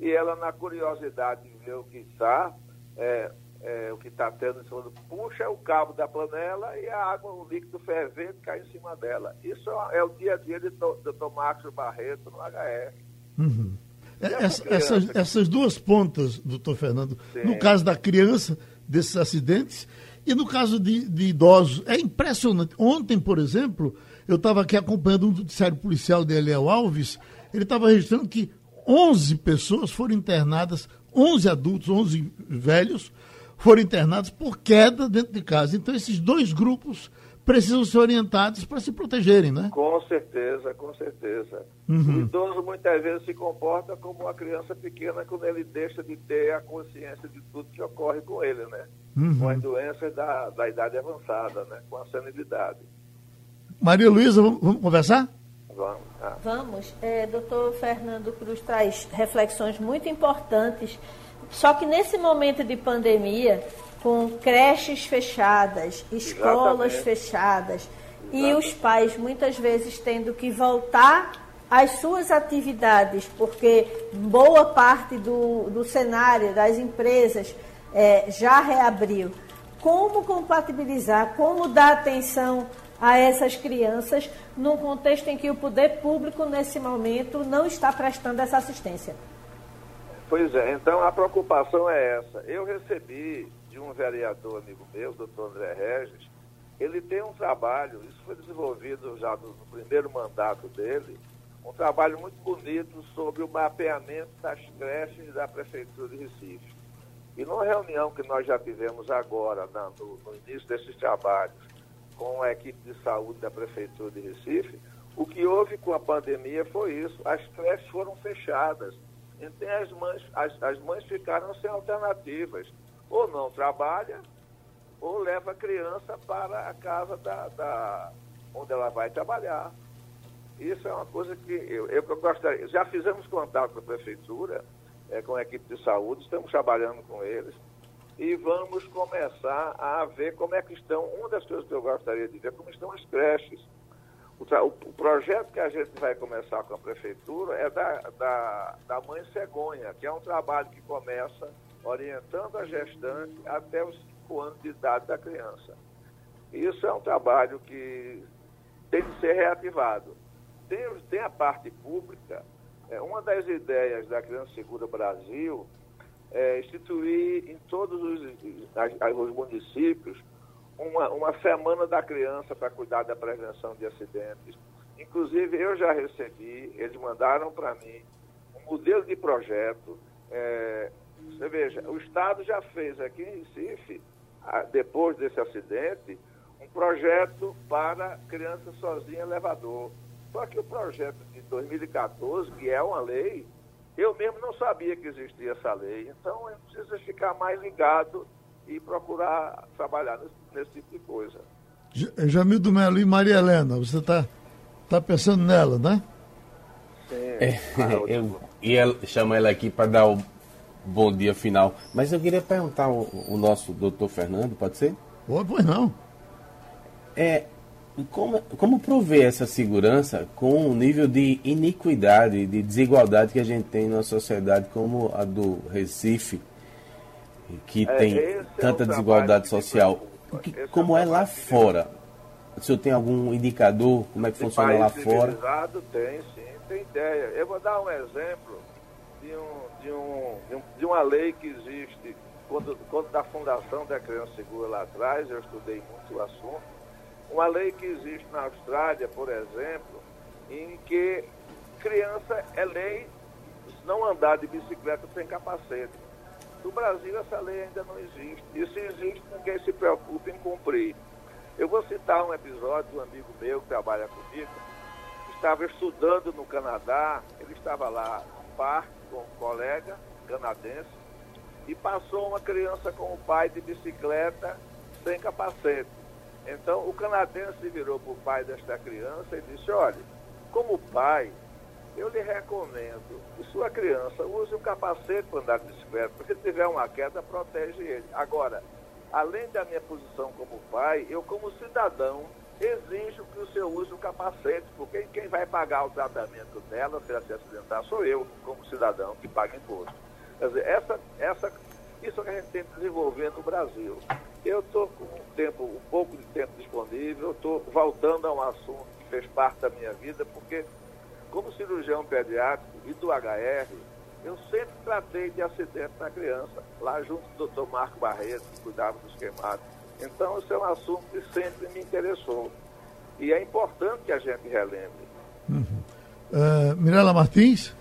J: e ela, na curiosidade de ver o que está, é, é, o que está tendo em cima do puxa o cabo da panela e a água, o líquido fervente cai em cima dela. Isso é, o dia a dia de Dr. Márcio Barreto no HR.
B: Uhum. Essa, essas, essas, duas pontas, doutor Fernando, Sim. no caso da criança, desses acidentes, e no caso de, de idosos, é impressionante. Ontem, por exemplo, eu estava aqui acompanhando um noticiário policial de Eliel Alves, ele estava registrando que 11 pessoas foram internadas, 11 adultos, 11 velhos, foram internados por queda dentro de casa. Então, esses dois grupos precisam ser orientados para se protegerem, né?
J: Com certeza, com certeza. Uhum. O idoso muitas vezes se comporta como uma criança pequena quando ele deixa de ter a consciência de tudo que ocorre com ele, né? Uhum. Com as doenças da, da idade avançada, né? Com a senilidade.
B: Maria Luísa, vamos, vamos conversar?
D: Vamos. Ah. Vamos. É, doutor Fernando Cruz traz reflexões muito importantes só que nesse momento de pandemia, com creches fechadas, escolas Exatamente. fechadas, Exatamente. e os pais muitas vezes tendo que voltar às suas atividades, porque boa parte do, do cenário das empresas é, já reabriu. Como compatibilizar, como dar atenção a essas crianças num contexto em que o poder público, nesse momento, não está prestando essa assistência?
J: Pois é, então a preocupação é essa. Eu recebi de um vereador amigo meu, doutor André Regis, ele tem um trabalho, isso foi desenvolvido já no, primeiro mandato dele, um trabalho muito bonito sobre o mapeamento das creches da Prefeitura de Recife. E numa reunião que nós já tivemos agora, na, no, no início desses trabalhos, com a equipe de saúde da Prefeitura de Recife, o que houve com a pandemia foi isso, as creches foram fechadas então as mães, as, as mães ficaram sem alternativas. Ou não trabalha, ou leva a criança para a casa da, da onde ela vai trabalhar. Isso é uma coisa que eu, eu gostaria. Já fizemos contato com a prefeitura, é, com a equipe de saúde, estamos trabalhando com eles e vamos começar a ver como é que estão. Uma das coisas que eu gostaria de ver como estão as creches. O, o, projeto que a gente vai começar com a prefeitura é da, da, da mãe cegonha, que é um trabalho que começa orientando a gestante até os 5 anos de idade da criança. Isso é um trabalho que tem que ser reativado. tem, tem a parte pública. É, uma das ideias da Criança Segura Brasil é instituir em todos os, os municípios uma, uma semana da criança para cuidar da prevenção de acidentes. Inclusive, eu já recebi, eles mandaram para mim um modelo de projeto. É, você veja, o Estado já fez aqui em Recife, depois desse acidente, um projeto para criança sozinha elevador. Só que o projeto de 2014, que é uma lei, eu mesmo não sabia que existia essa lei. Então, eu preciso ficar mais ligado e procurar trabalhar nesse, nesse tipo de coisa.
B: Jamil do Melo e Maria Helena, você está tá pensando nela, né?
H: Sim. É, eu ia chamar ela aqui para dar o bom dia final. Mas eu queria perguntar o, o nosso doutor Fernando, pode ser?
B: Oh, pois não.
H: É, como, como prover essa segurança com o nível de iniquidade, de desigualdade que a gente tem na sociedade como a do Recife, que é, tem é tanta é desigualdade social? Que, como é, lá fora? O senhor tem algum indicador? Como é que funciona lá fora?
J: Tem, sim, tem ideia. Eu vou dar um exemplo de, um, de, um, de, um, de uma lei que existe quando, quando da fundação da Criança Segura lá atrás, eu estudei muito o assunto. Uma lei que existe na Austrália, por exemplo, em que criança é lei não andar de bicicleta sem capacete. No Brasil, essa lei ainda não existe. E se existe, ninguém se preocupa em cumprir. Eu vou citar um episódio de um amigo meu que trabalha comigo, estava estudando no Canadá, ele estava lá parque com um colega canadense e passou uma criança com o pai de bicicleta sem capacete. Então, o canadense virou para o pai desta criança e disse: Olha, como pai, eu lhe recomendo que sua criança use um capacete para andar de bicicleta, porque se tiver uma queda, protege ele. Agora, além da minha posição como pai, eu, como cidadão, exijo que o senhor use um capacete, porque quem vai pagar o tratamento dela, se ela se acidentar, sou eu, como cidadão, que paga imposto. Quer dizer, essa, essa, isso é que a gente tem que desenvolver no Brasil. Eu estou com um tempo, um pouco de tempo disponível, estou voltando a um assunto que fez parte da minha vida, porque como cirurgião pediátrico e do HR, eu sempre tratei de acidente na criança, lá junto do Dr. Marco Barreto, que cuidava dos queimados. Então, isso é um assunto que sempre me interessou. E é importante que a gente relembre.
B: Uhum. Uh, Mirela Martins?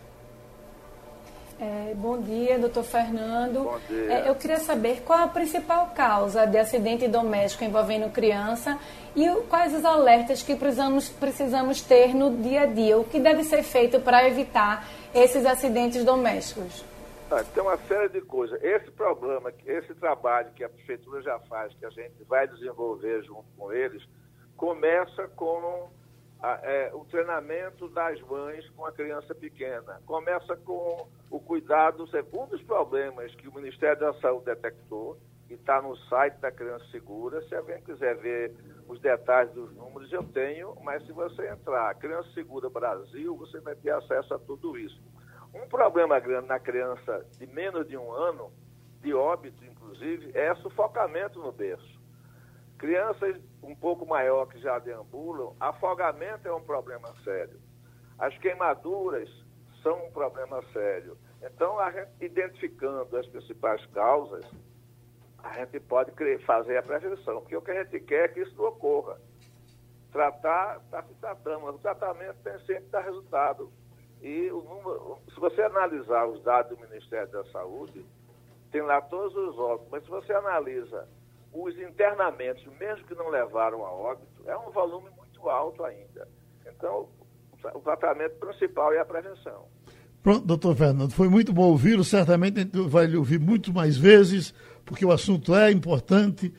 E: É, bom dia, doutor Fernando.
J: Bom dia.
E: É, eu queria saber qual a principal causa de acidente doméstico envolvendo criança e quais os alertas que precisamos, precisamos ter no dia a dia. O que deve ser feito para evitar esses acidentes domésticos?
J: Ah, tem uma série de coisas. Esse problema, esse trabalho que a prefeitura já faz, que a gente vai desenvolver junto com eles, começa com a, é, o treinamento das mães com a criança pequena. Começa com o cuidado. Um dos problemas que o Ministério da Saúde detectou, e está no site da Criança Segura, se alguém quiser ver os detalhes dos números, eu tenho, mas se você entrar Criança Segura Brasil, você vai ter acesso a tudo isso. Um problema grande na criança de menos de um ano, de óbito inclusive, é sufocamento no berço. Crianças um pouco maior que já deambulam, afogamento é um problema sério. As queimaduras são um problema sério. Então, a gente, identificando as principais causas, a gente pode fazer a prevenção, porque o que a gente quer é que isso não ocorra. Tratar, está se tratando, mas o tratamento tem sempre que dar resultado. E o número, se você analisar os dados do Ministério da Saúde, tem lá todos os óbitos, mas se você analisa os internamentos, mesmo que não levaram a óbito, é um volume muito alto ainda. Então, o tratamento principal é a prevenção.
B: Pronto, doutor Fernando, foi muito bom ouvi-lo. Certamente a gente vai lhe ouvir muito mais vezes, porque o assunto é importante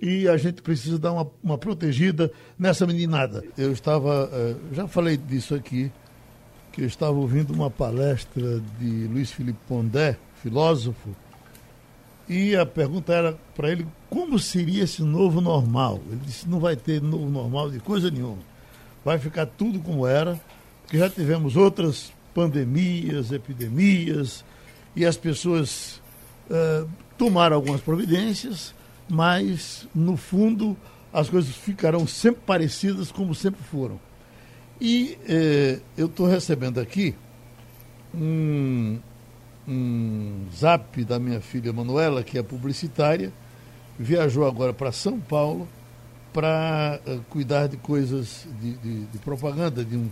B: e a gente precisa dar uma, uma protegida nessa meninada. Eu estava, eh, já falei disso aqui, que eu estava ouvindo uma palestra de Luiz Felipe Pondé, filósofo, e a pergunta era para ele como seria esse novo normal. Ele disse: não vai ter novo normal de coisa nenhuma. Vai ficar tudo como era, porque já tivemos outras pandemias, epidemias, e as pessoas uh, tomaram algumas providências, mas, no fundo, as coisas ficarão sempre parecidas como sempre foram. E eh, eu estou recebendo aqui um, um zap da minha filha Manuela, que é publicitária, viajou agora para São Paulo para uh, cuidar de coisas de, de, de, propaganda de um,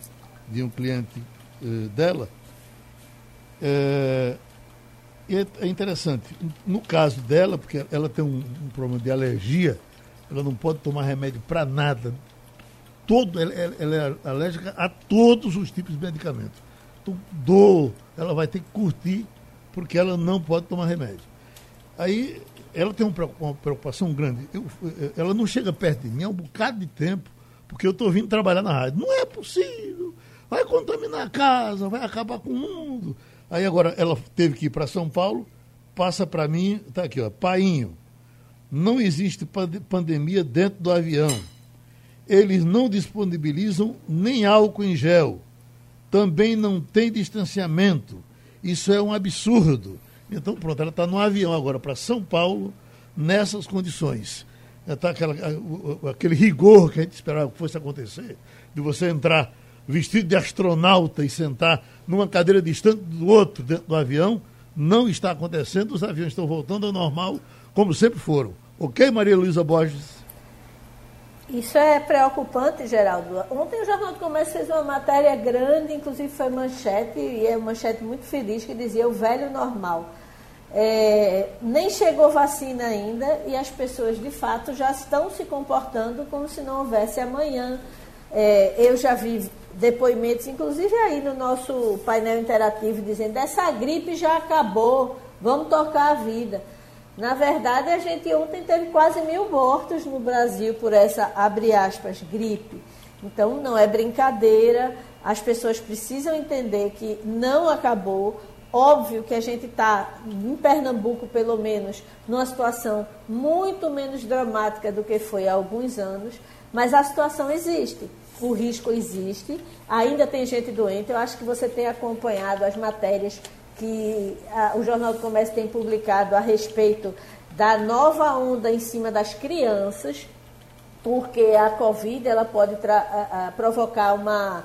B: de um cliente uh, dela. É, é, interessante. No caso dela, porque ela tem um, um, problema de alergia, ela não pode tomar remédio para nada. Todo, ela, ela, é alérgica a todos os tipos de medicamentos. Então, dor, ela vai ter que curtir, porque ela não pode tomar remédio. Aí ela tem uma preocupação grande. Eu, ela não chega perto de mim há um bocado de tempo, porque eu estou vindo trabalhar na rádio. Não é possível. Vai contaminar a casa, vai acabar com o mundo. Aí agora ela teve que ir para São Paulo, passa para mim, está aqui, ó, painho. Não existe pandemia dentro do avião. Eles não disponibilizam nem álcool em gel. Também não tem distanciamento. Isso é um absurdo. Então, pronto, ela está no avião agora para São Paulo, nessas condições. Está aquele rigor que a gente esperava que fosse acontecer, de você entrar vestido de astronauta e sentar numa cadeira distante do outro dentro do avião, não está acontecendo. Os aviões estão voltando ao normal, como sempre foram. Ok, Maria Luísa Borges?
D: Isso é preocupante, Geraldo. Ontem o Jornal do Comércio fez uma matéria grande, inclusive foi manchete, e é uma manchete muito feliz, que dizia o velho normal. É, nem chegou vacina ainda e as pessoas de fato já estão se comportando como se não houvesse amanhã. É, eu já vi depoimentos, inclusive aí no nosso painel interativo, dizendo: essa gripe já acabou, vamos tocar a vida. Na verdade, a gente ontem teve quase mil mortos no Brasil por essa, abre aspas, gripe. Então, não é brincadeira, as pessoas precisam entender que não acabou, Óbvio que a gente está, em Pernambuco pelo menos, numa situação muito menos dramática do que foi há alguns anos, mas a situação existe, o risco existe, ainda tem gente doente. Eu acho que você tem acompanhado as matérias que a, o Jornal do Comércio tem publicado a respeito da nova onda em cima das crianças, porque a Covid ela pode a, a, provocar uma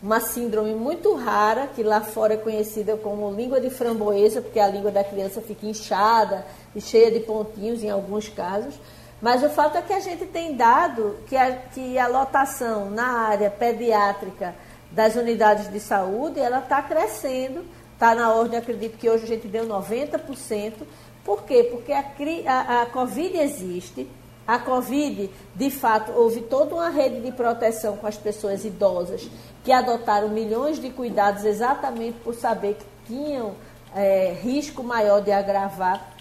D: uma síndrome muito rara, que lá fora é conhecida como língua de framboesa, porque a língua da criança fica inchada e cheia de pontinhos em alguns casos. Mas o fato é que a gente tem dado que a, que a lotação na área pediátrica das unidades de saúde, ela está crescendo, está na ordem, acredito que hoje a gente deu 90%. Por quê? Porque a, a, a Covid existe, a Covid, de fato, houve toda uma rede de proteção com as pessoas idosas que adotaram milhões de cuidados exatamente por saber que tinham é, risco maior de agravar,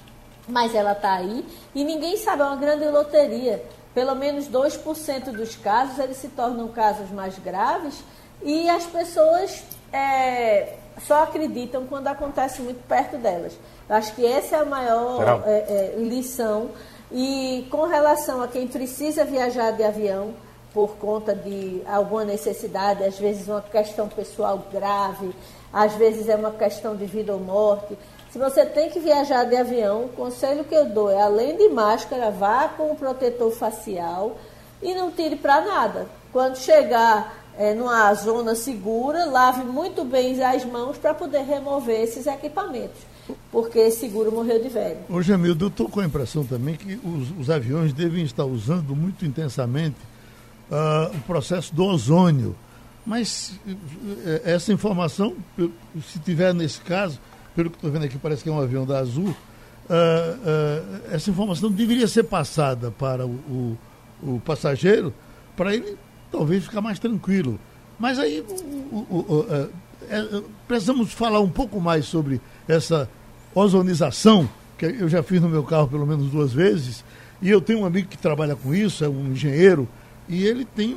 D: mas ela está aí e ninguém sabe, é uma grande loteria. Pelo menos 2% dos casos eles se tornam casos mais graves e as pessoas é, só acreditam quando acontece muito perto delas. Eu acho que essa é a maior é, é, lição e com relação a quem precisa viajar de avião por conta de alguma necessidade, às vezes uma questão pessoal grave, às vezes é uma questão de vida ou morte. Se você tem que viajar de avião, o conselho que eu dou é, além de máscara, vá com o protetor facial e não tire para nada. Quando chegar é, numa zona segura, lave muito bem as mãos para poder remover esses equipamentos porque seguro morreu de velho.
B: Ô Jamildo, eu estou com a impressão também que os, os, aviões devem estar usando muito intensamente uh, o processo do ozônio. Mas uh, essa informação, se tiver nesse caso, pelo que estou vendo aqui, parece que é um avião da Azul, uh, essa informação deveria ser passada para o, o, o passageiro, para ele talvez ficar mais tranquilo. Mas aí é, precisamos falar um pouco mais sobre essa ozonização, que eu já fiz no meu carro pelo menos duas vezes, e eu tenho um amigo que trabalha com isso, é um engenheiro, e ele tem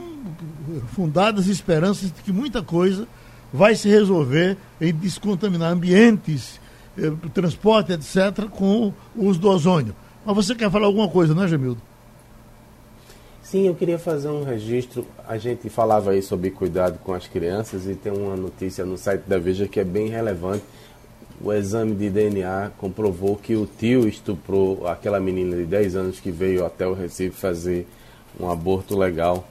B: fundadas esperanças de que muita coisa vai se resolver em descontaminar ambientes, eh, transporte, etc., com o uso do ozônio. Mas você quer falar alguma coisa, não é, Gemildo?
H: Sim, eu queria fazer um registro. A gente falava aí sobre cuidado com as crianças e tem uma notícia no site da Veja que é bem relevante o exame de DNA comprovou que o tio estuprou aquela menina de 10 anos que veio até o Recife fazer um aborto legal.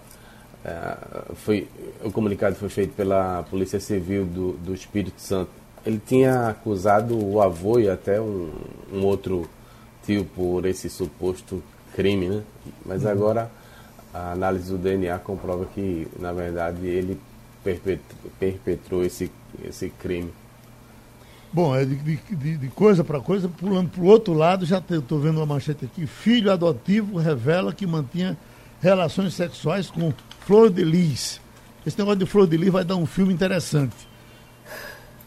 H: é, foi, o comunicado foi feito pela Polícia Civil do, do Espírito Santo. Ele tinha acusado o avô e até um, um outro tio por esse suposto crime, né? Mas uhum. agora a análise do DNA comprova que, na verdade, ele perpetrou, perpetrou esse, esse crime.
B: Bom, é de, de, de coisa para coisa, pulando para o outro lado, já estou vendo uma manchete aqui. Filho adotivo revela que mantinha relações sexuais com Flor de Lis. Esse negócio de Flor de Lis vai dar um filme interessante.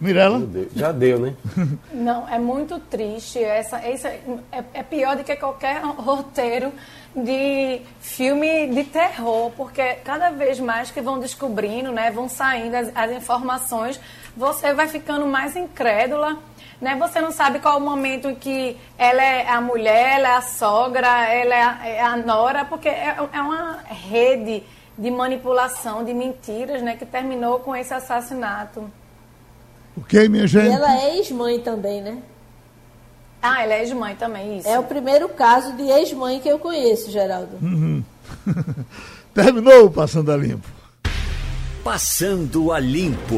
B: Mirela?
H: Já deu, né?
E: Não, é muito triste. Essa, essa é, é pior do que qualquer roteiro de filme de terror, porque cada vez mais que vão descobrindo, né, vão saindo as, as informações, você vai ficando mais incrédula. Né? Você não sabe qual o momento em que ela é a mulher, ela é a sogra, ela é a, é a nora, porque é, é uma rede de manipulação, de mentiras, né, que terminou com esse assassinato.
B: Ok, minha gente? E
D: ela é ex-mãe também, né?
E: Ah, ela é ex-mãe também, isso.
D: É o primeiro caso de ex-mãe que eu conheço, Geraldo. Uhum.
B: Terminou o Passando a Limpo.
A: Passando a Limpo.